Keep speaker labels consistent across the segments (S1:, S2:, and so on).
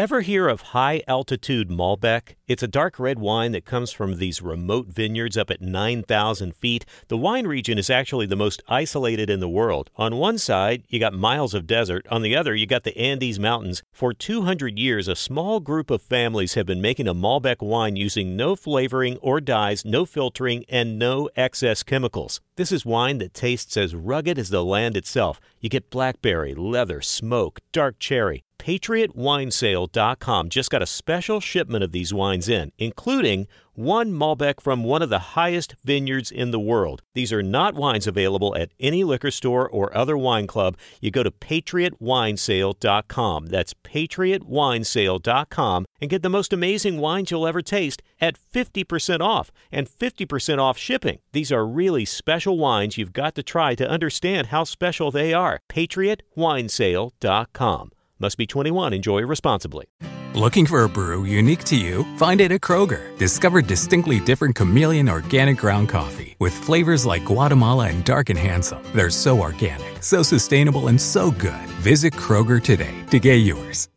S1: Ever hear of high altitude Malbec? It's a dark red wine that comes from these remote vineyards up at 9,000 feet. The wine region is actually the most isolated in the world. On one side, you got miles of desert. On the other, you got the Andes Mountains. For 200 years, a small group of families have been making a Malbec wine using no flavoring or dyes, no filtering, and no excess chemicals. This is wine that tastes as rugged as the land itself. You get blackberry, leather, smoke, dark cherry. PatriotWinesale.com just got a special shipment of these wines in, including one Malbec from one of the highest vineyards in the world. These are not wines available at any liquor store or other wine club. You go to PatriotWinesale.com. That's PatriotWinesale.com and get the most amazing wines you'll ever taste at 50% off and 50% off shipping. These are really special wines you've got to try to understand how special they are. PatriotWinesale.com. Must be 21. Enjoy responsibly.
S2: Looking for a brew unique to you? Find it at Kroger. Discover distinctly different chameleon organic ground coffee with flavors like Guatemala and Dark and Handsome. They're so organic, so sustainable, and so good. Visit Kroger today to get yours.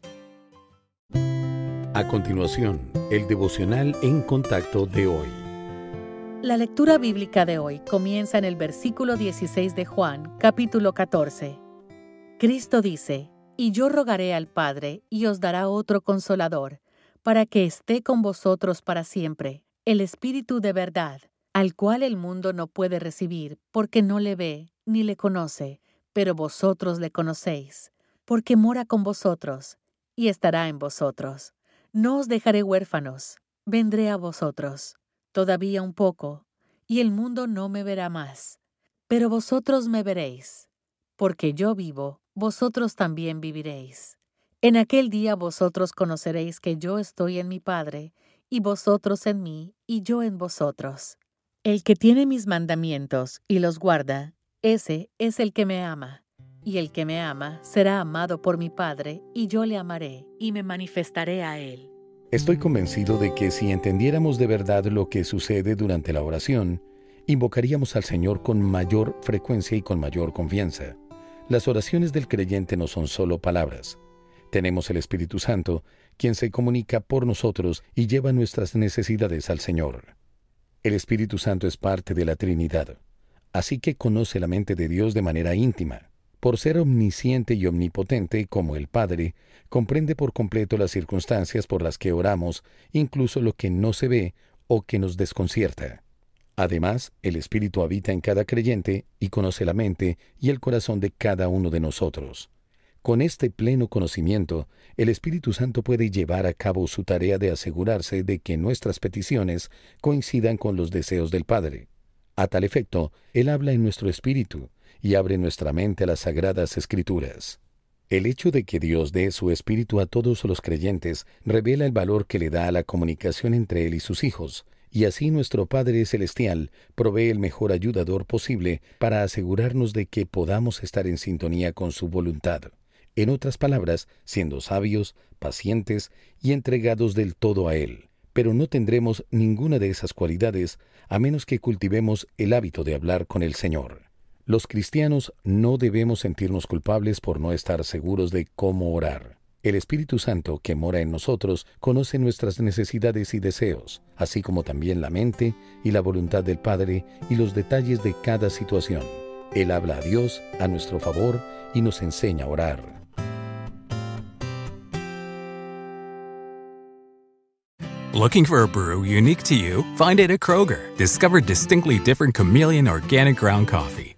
S3: A continuación, el devocional en contacto de hoy.
S4: La lectura bíblica de hoy comienza en el versículo 16 de Juan, capítulo 14. Cristo dice, y yo rogaré al Padre, y os dará otro consolador, para que esté con vosotros para siempre, el Espíritu de verdad, al cual el mundo no puede recibir, porque no le ve ni le conoce, pero vosotros le conocéis, porque mora con vosotros, y estará en vosotros. No os dejaré huérfanos, vendré a vosotros. Todavía un poco, y el mundo no me verá más, pero vosotros me veréis, porque yo vivo vosotros también viviréis. En aquel día vosotros conoceréis que yo estoy en mi Padre, y vosotros en mí, y yo en vosotros. El que tiene mis mandamientos y los guarda, ese es el que me ama. Y el que me ama será amado por mi Padre, y yo le amaré, y me manifestaré a él.
S3: Estoy convencido de que si entendiéramos de verdad lo que sucede durante la oración, invocaríamos al Señor con mayor frecuencia y con mayor confianza. Las oraciones del creyente no son solo palabras. Tenemos el Espíritu Santo, quien se comunica por nosotros y lleva nuestras necesidades al Señor. El Espíritu Santo es parte de la Trinidad, así que conoce la mente de Dios de manera íntima. Por ser omnisciente y omnipotente como el Padre, comprende por completo las circunstancias por las que oramos, incluso lo que no se ve o que nos desconcierta. Además, el Espíritu habita en cada creyente y conoce la mente y el corazón de cada uno de nosotros. Con este pleno conocimiento, el Espíritu Santo puede llevar a cabo su tarea de asegurarse de que nuestras peticiones coincidan con los deseos del Padre. A tal efecto, Él habla en nuestro espíritu y abre nuestra mente a las sagradas escrituras. El hecho de que Dios dé su espíritu a todos los creyentes revela el valor que le da a la comunicación entre Él y sus hijos, y así nuestro Padre Celestial provee el mejor ayudador posible para asegurarnos de que podamos estar en sintonía con su voluntad. En otras palabras, siendo sabios, pacientes y entregados del todo a Él. Pero no tendremos ninguna de esas cualidades a menos que cultivemos el hábito de hablar con el Señor. Los cristianos no debemos sentirnos culpables por no estar seguros de cómo orar. El Espíritu Santo que mora en nosotros conoce nuestras necesidades y deseos, así como también la mente y la voluntad del Padre y los detalles de cada situación. Él habla a Dios a nuestro favor y nos enseña a orar.
S2: Looking for a brew unique to you? Find it at Kroger. Discover distinctly different chameleon organic ground coffee